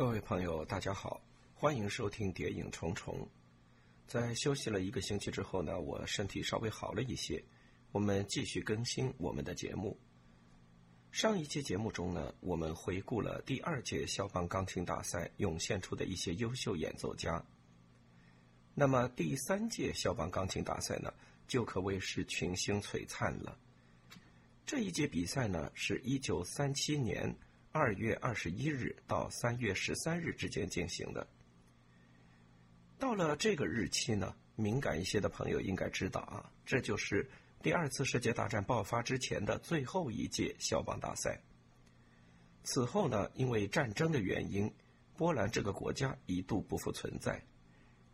各位朋友，大家好，欢迎收听《谍影重重》。在休息了一个星期之后呢，我身体稍微好了一些，我们继续更新我们的节目。上一期节目中呢，我们回顾了第二届肖邦钢琴大赛涌现出的一些优秀演奏家。那么第三届肖邦钢琴大赛呢，就可谓是群星璀璨了。这一届比赛呢，是一九三七年。二月二十一日到三月十三日之间进行的。到了这个日期呢，敏感一些的朋友应该知道啊，这就是第二次世界大战爆发之前的最后一届肖邦大赛。此后呢，因为战争的原因，波兰这个国家一度不复存在，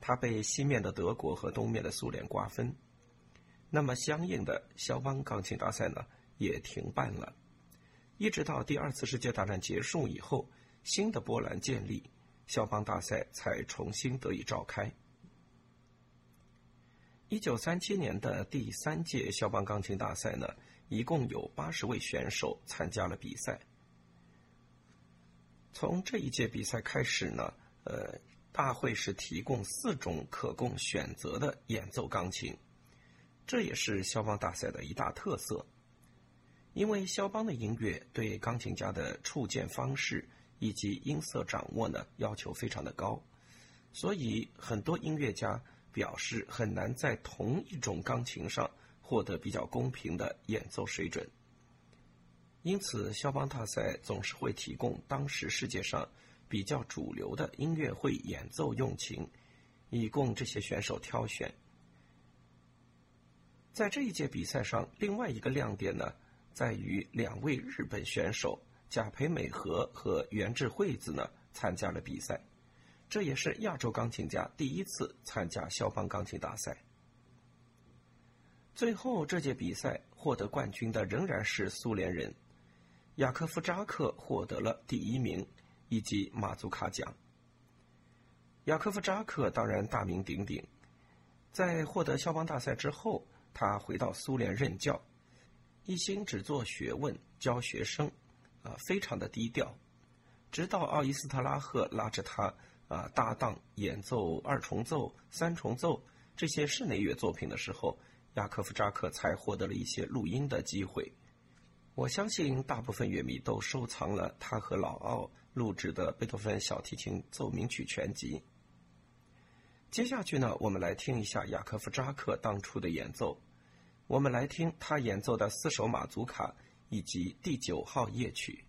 它被西面的德国和东面的苏联瓜分。那么，相应的肖邦钢琴大赛呢，也停办了。一直到第二次世界大战结束以后，新的波兰建立，肖邦大赛才重新得以召开。一九三七年的第三届肖邦钢琴大赛呢，一共有八十位选手参加了比赛。从这一届比赛开始呢，呃，大会是提供四种可供选择的演奏钢琴，这也是肖邦大赛的一大特色。因为肖邦的音乐对钢琴家的触键方式以及音色掌握呢要求非常的高，所以很多音乐家表示很难在同一种钢琴上获得比较公平的演奏水准。因此，肖邦大赛总是会提供当时世界上比较主流的音乐会演奏用琴，以供这些选手挑选。在这一届比赛上，另外一个亮点呢。在于两位日本选手贾培美和和原智惠子呢参加了比赛，这也是亚洲钢琴家第一次参加肖邦钢琴大赛。最后这届比赛获得冠军的仍然是苏联人，雅科夫扎克获得了第一名以及马祖卡奖。雅科夫扎克当然大名鼎鼎，在获得肖邦大赛之后，他回到苏联任教。一心只做学问，教学生，啊，非常的低调。直到奥伊斯特拉赫拉着他啊搭档演奏二重奏、三重奏这些室内乐作品的时候，雅科夫扎克才获得了一些录音的机会。我相信大部分乐迷都收藏了他和老奥录制的贝多芬小提琴奏鸣曲全集。接下去呢，我们来听一下雅科夫扎克当初的演奏。我们来听他演奏的四首马祖卡以及第九号夜曲。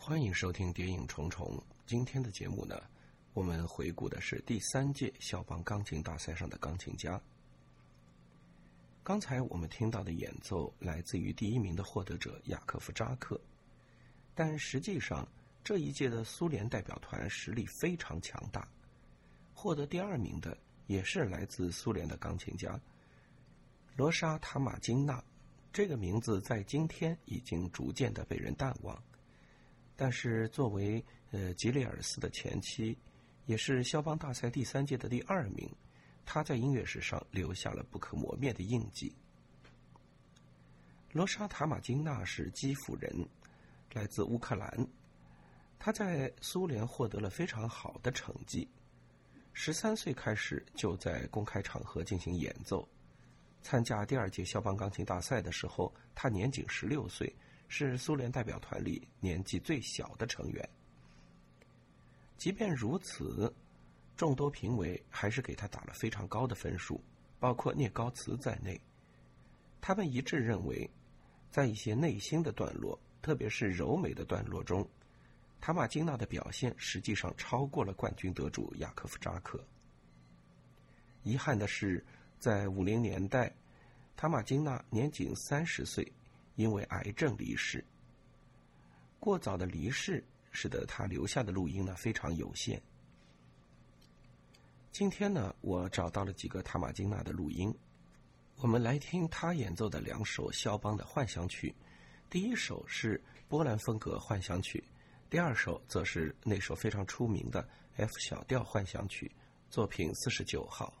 欢迎收听《谍影重重》。今天的节目呢，我们回顾的是第三届肖邦钢琴大赛上的钢琴家。刚才我们听到的演奏来自于第一名的获得者雅科夫扎克，但实际上这一届的苏联代表团实力非常强大。获得第二名的也是来自苏联的钢琴家罗莎塔马金娜，这个名字在今天已经逐渐的被人淡忘。但是，作为呃吉列尔斯的前妻，也是肖邦大赛第三届的第二名，他在音乐史上留下了不可磨灭的印记。罗莎塔马金娜是基辅人，来自乌克兰，他在苏联获得了非常好的成绩，十三岁开始就在公开场合进行演奏。参加第二届肖邦钢琴大赛的时候，他年仅十六岁。是苏联代表团里年纪最小的成员。即便如此，众多评委还是给他打了非常高的分数，包括聂高茨在内。他们一致认为，在一些内心的段落，特别是柔美的段落中，塔马金娜的表现实际上超过了冠军得主雅科夫扎克。遗憾的是，在五零年代，塔马金娜年仅三十岁。因为癌症离世，过早的离世使得他留下的录音呢非常有限。今天呢，我找到了几个塔马金娜的录音，我们来听他演奏的两首肖邦的幻想曲。第一首是波兰风格幻想曲，第二首则是那首非常出名的 F 小调幻想曲，作品四十九号。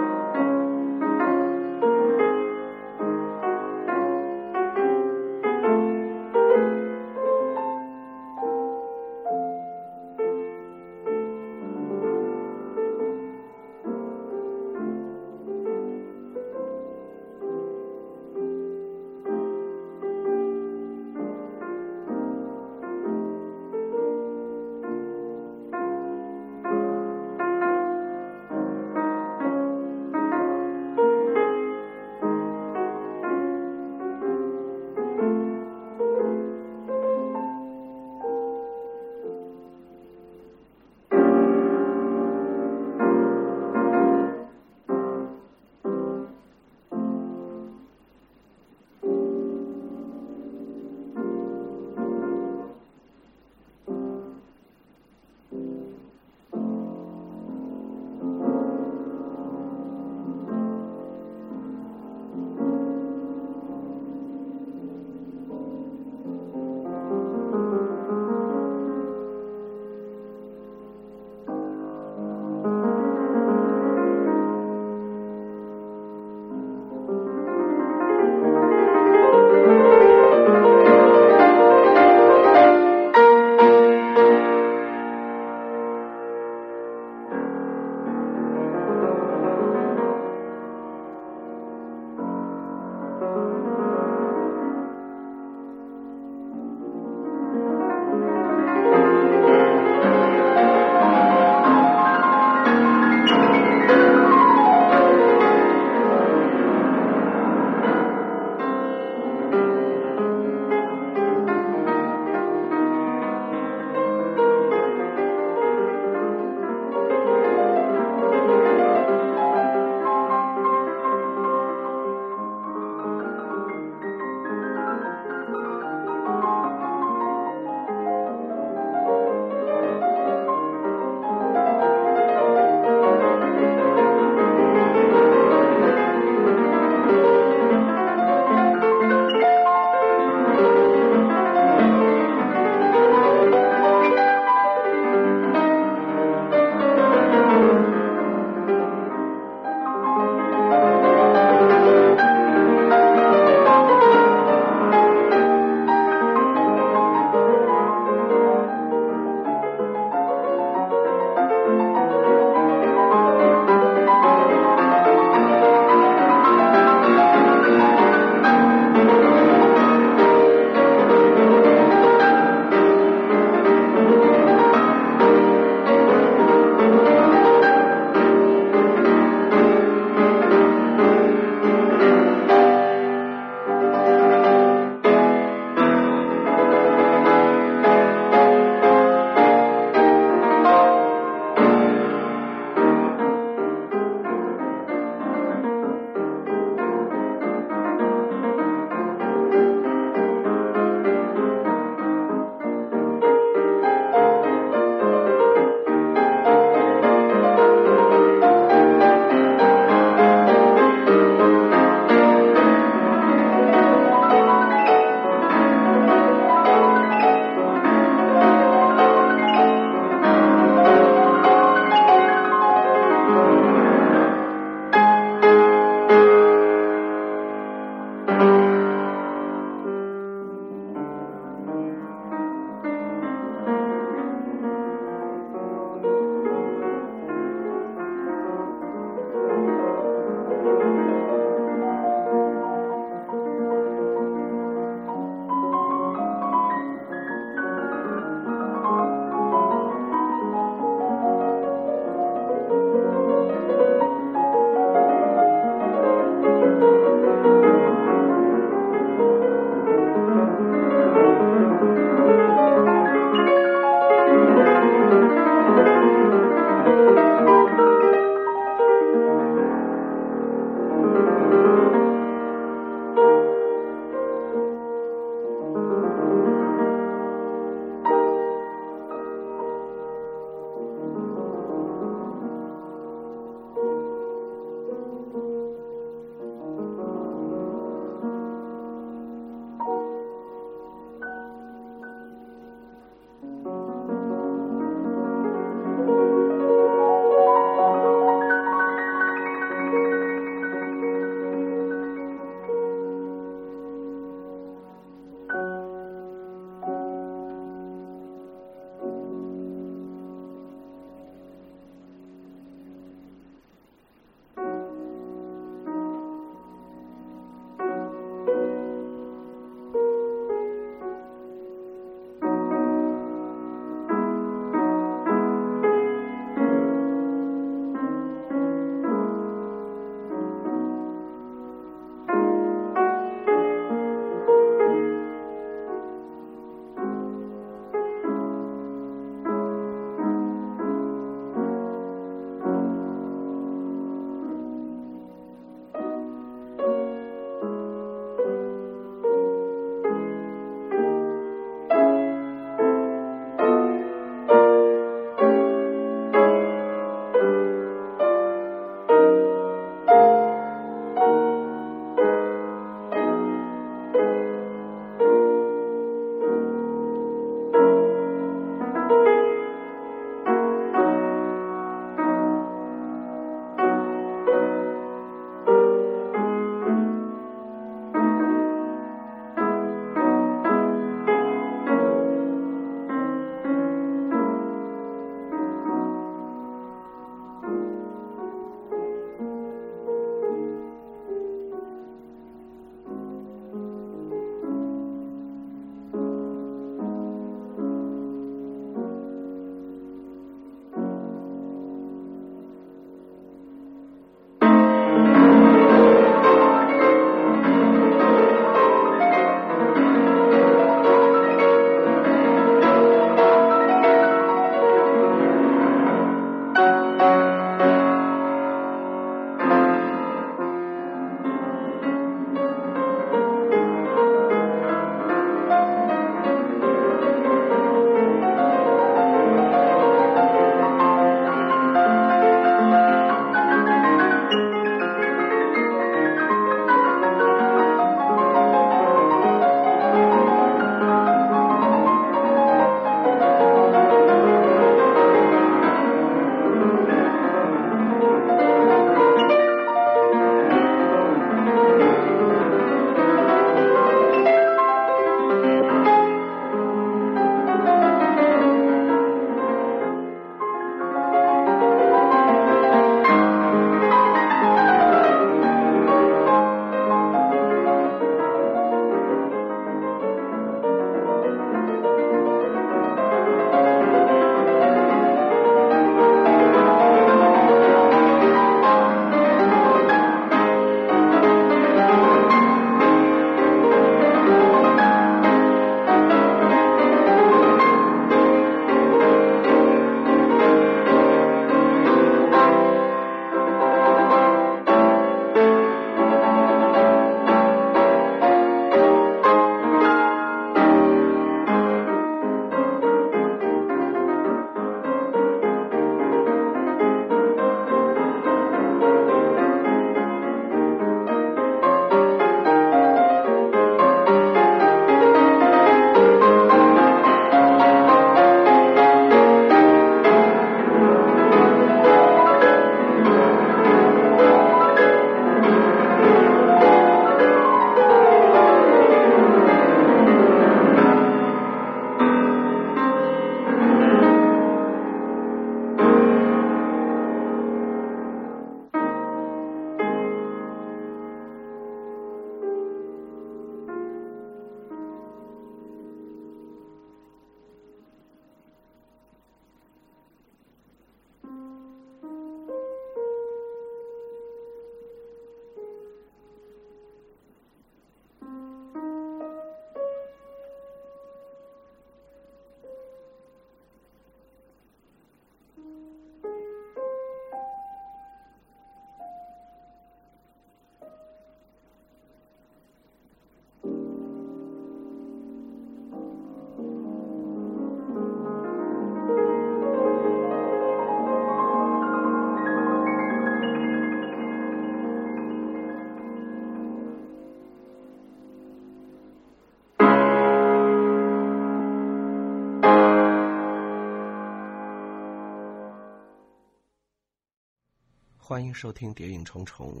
欢迎收听《谍影重重》。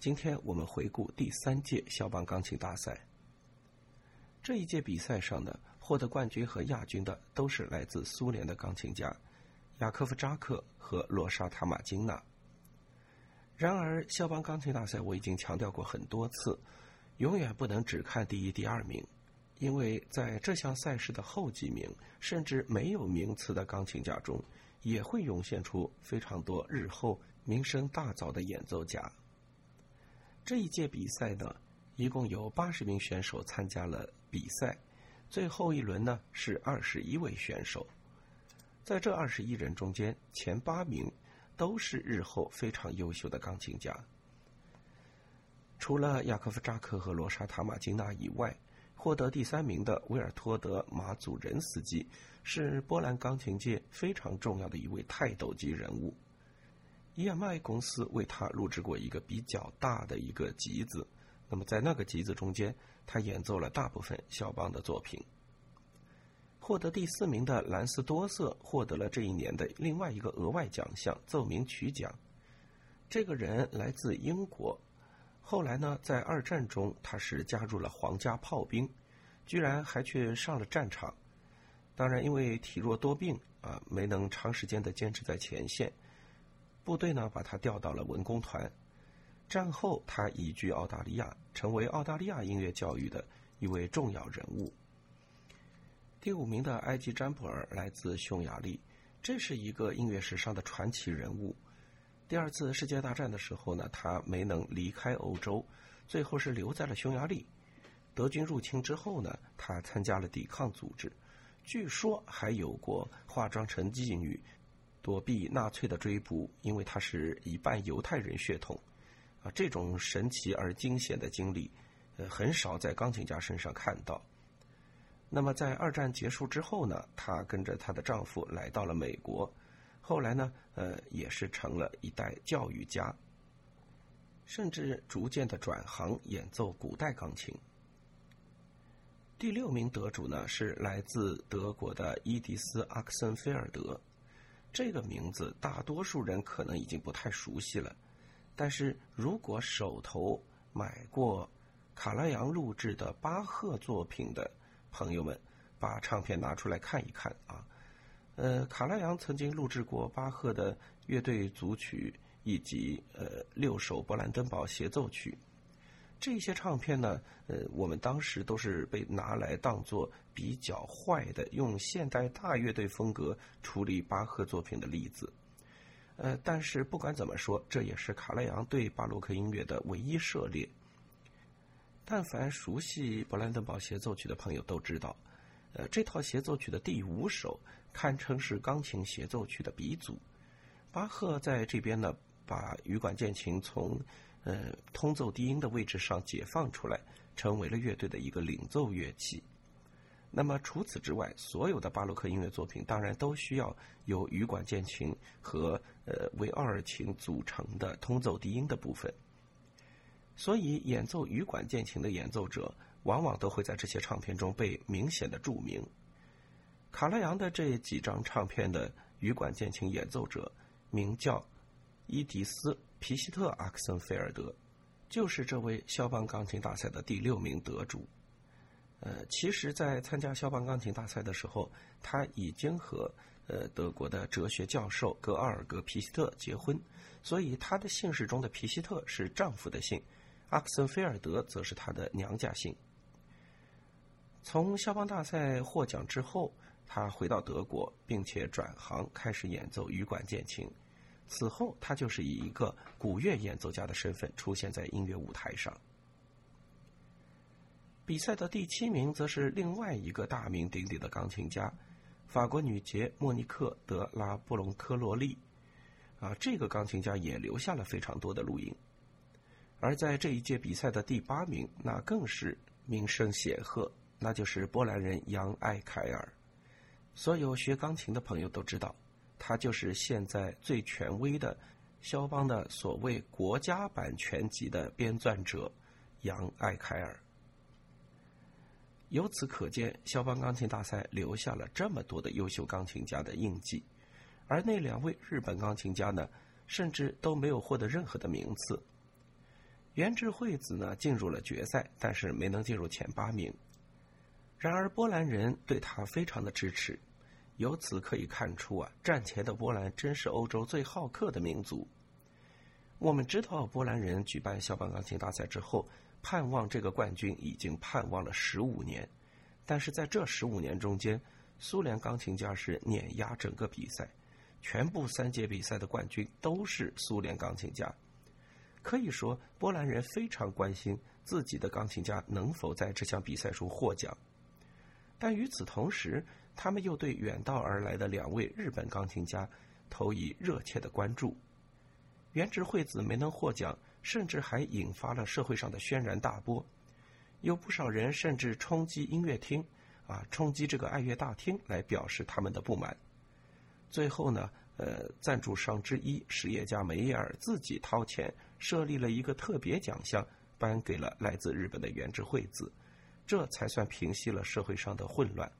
今天我们回顾第三届肖邦钢琴大赛。这一届比赛上呢，获得冠军和亚军的都是来自苏联的钢琴家雅科夫扎克和罗莎塔马金娜。然而，肖邦钢琴大赛我已经强调过很多次，永远不能只看第一、第二名，因为在这项赛事的后几名，甚至没有名次的钢琴家中，也会涌现出非常多日后。名声大噪的演奏家。这一届比赛呢，一共有八十名选手参加了比赛，最后一轮呢是二十一位选手。在这二十一人中间，前八名都是日后非常优秀的钢琴家。除了雅科夫扎克和罗莎塔马金娜以外，获得第三名的维尔托德马祖仁斯基是波兰钢琴界非常重要的一位泰斗级人物。EMI 公司为他录制过一个比较大的一个集子，那么在那个集子中间，他演奏了大部分肖邦的作品。获得第四名的兰斯多瑟获得了这一年的另外一个额外奖项——奏鸣曲奖。这个人来自英国，后来呢，在二战中他是加入了皇家炮兵，居然还去上了战场。当然，因为体弱多病啊，没能长时间的坚持在前线。部队呢，把他调到了文工团。战后，他移居澳大利亚，成为澳大利亚音乐教育的一位重要人物。第五名的埃及詹布尔来自匈牙利，这是一个音乐史上的传奇人物。第二次世界大战的时候呢，他没能离开欧洲，最后是留在了匈牙利。德军入侵之后呢，他参加了抵抗组织，据说还有过化妆成妓女。躲避纳粹的追捕，因为他是一半犹太人血统，啊，这种神奇而惊险的经历，呃，很少在钢琴家身上看到。那么在二战结束之后呢，她跟着她的丈夫来到了美国，后来呢，呃，也是成了一代教育家，甚至逐渐的转行演奏古代钢琴。第六名得主呢是来自德国的伊迪丝·阿克森菲尔德。这个名字大多数人可能已经不太熟悉了，但是如果手头买过卡拉扬录制的巴赫作品的朋友们，把唱片拿出来看一看啊。呃，卡拉扬曾经录制过巴赫的乐队组曲以及呃六首勃兰登堡协奏曲。这些唱片呢，呃，我们当时都是被拿来当做比较坏的，用现代大乐队风格处理巴赫作品的例子。呃，但是不管怎么说，这也是卡拉扬对巴洛克音乐的唯一涉猎。但凡熟悉勃兰登堡协奏曲的朋友都知道，呃，这套协奏曲的第五首堪称是钢琴协奏曲的鼻祖。巴赫在这边呢，把羽管键琴从呃，通奏低音的位置上解放出来，成为了乐队的一个领奏乐器。那么除此之外，所有的巴洛克音乐作品当然都需要由羽管键琴和呃维奥尔琴组成的通奏低音的部分。所以，演奏羽管键琴的演奏者往往都会在这些唱片中被明显的注明。卡拉扬的这几张唱片的羽管键琴演奏者名叫伊迪丝。皮希特·阿克森菲尔德就是这位肖邦钢琴大赛的第六名得主。呃，其实，在参加肖邦钢琴大赛的时候，他已经和呃德国的哲学教授格奥尔格·皮希特结婚，所以他的姓氏中的皮希特是丈夫的姓，阿克森菲尔德则是他的娘家姓。从肖邦大赛获奖之后，他回到德国，并且转行开始演奏羽管键琴。此后，他就是以一个古乐演奏家的身份出现在音乐舞台上。比赛的第七名则是另外一个大名鼎鼎的钢琴家，法国女杰莫尼克·德拉布隆科洛利。啊，这个钢琴家也留下了非常多的录音。而在这一届比赛的第八名，那更是名声显赫，那就是波兰人杨·艾凯尔。所有学钢琴的朋友都知道。他就是现在最权威的肖邦的所谓国家版全集的编撰者杨艾凯尔。由此可见，肖邦钢琴大赛留下了这么多的优秀钢琴家的印记，而那两位日本钢琴家呢，甚至都没有获得任何的名次。原智惠子呢进入了决赛，但是没能进入前八名。然而波兰人对他非常的支持，由此可以看出啊，战前的波兰真是欧洲最好客的民族。我们知道，波兰人举办肖邦钢琴大赛之后，盼望这个冠军已经盼望了十五年，但是在这十五年中间，苏联钢琴家是碾压整个比赛，全部三届比赛的冠军都是苏联钢琴家。可以说，波兰人非常关心自己的钢琴家能否在这项比赛中获奖，但与此同时，他们又对远道而来的两位日本钢琴家投以热切的关注。原直惠子没能获奖，甚至还引发了社会上的轩然大波，有不少人甚至冲击音乐厅，啊，冲击这个爱乐大厅来表示他们的不满。最后呢？呃，赞助商之一实业家梅耶尔自己掏钱设立了一个特别奖项，颁给了来自日本的原智惠子，这才算平息了社会上的混乱。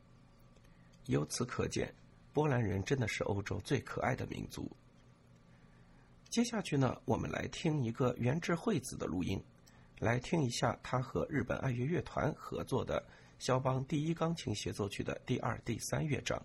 由此可见，波兰人真的是欧洲最可爱的民族。接下去呢，我们来听一个源治惠子的录音，来听一下他和日本爱乐乐团合作的肖邦第一钢琴协奏曲的第二、第三乐章。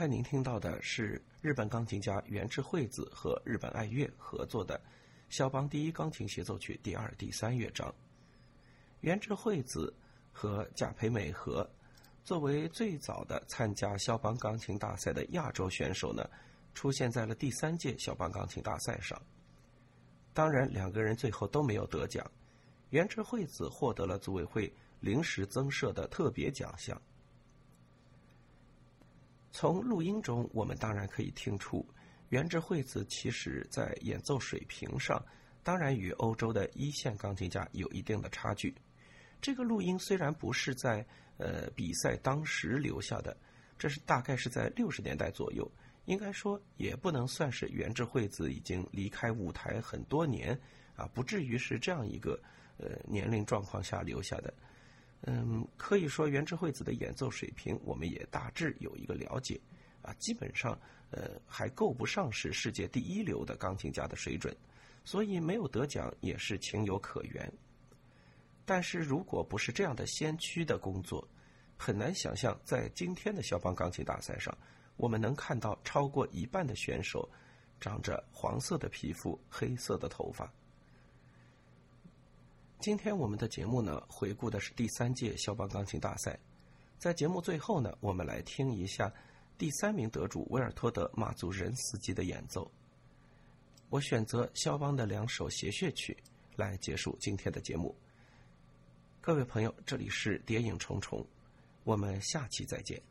才您听到的是日本钢琴家原智惠子和日本爱乐合作的肖邦第一钢琴协奏曲第二、第三乐章。原智惠子和贾培美和作为最早的参加肖邦钢琴大赛的亚洲选手呢，出现在了第三届肖邦钢琴大赛上。当然，两个人最后都没有得奖。原智惠子获得了组委会临时增设的特别奖项。从录音中，我们当然可以听出，原治惠子其实在演奏水平上，当然与欧洲的一线钢琴家有一定的差距。这个录音虽然不是在呃比赛当时留下的，这是大概是在六十年代左右，应该说也不能算是原治惠子已经离开舞台很多年啊，不至于是这样一个呃年龄状况下留下的。嗯，可以说原智惠子的演奏水平，我们也大致有一个了解，啊，基本上呃还够不上是世界第一流的钢琴家的水准，所以没有得奖也是情有可原。但是如果不是这样的先驱的工作，很难想象在今天的肖邦钢琴大赛上，我们能看到超过一半的选手长着黄色的皮肤、黑色的头发。今天我们的节目呢，回顾的是第三届肖邦钢琴大赛。在节目最后呢，我们来听一下第三名得主维尔托德马祖仁斯基的演奏。我选择肖邦的两首协谑曲来结束今天的节目。各位朋友，这里是谍影重重，我们下期再见。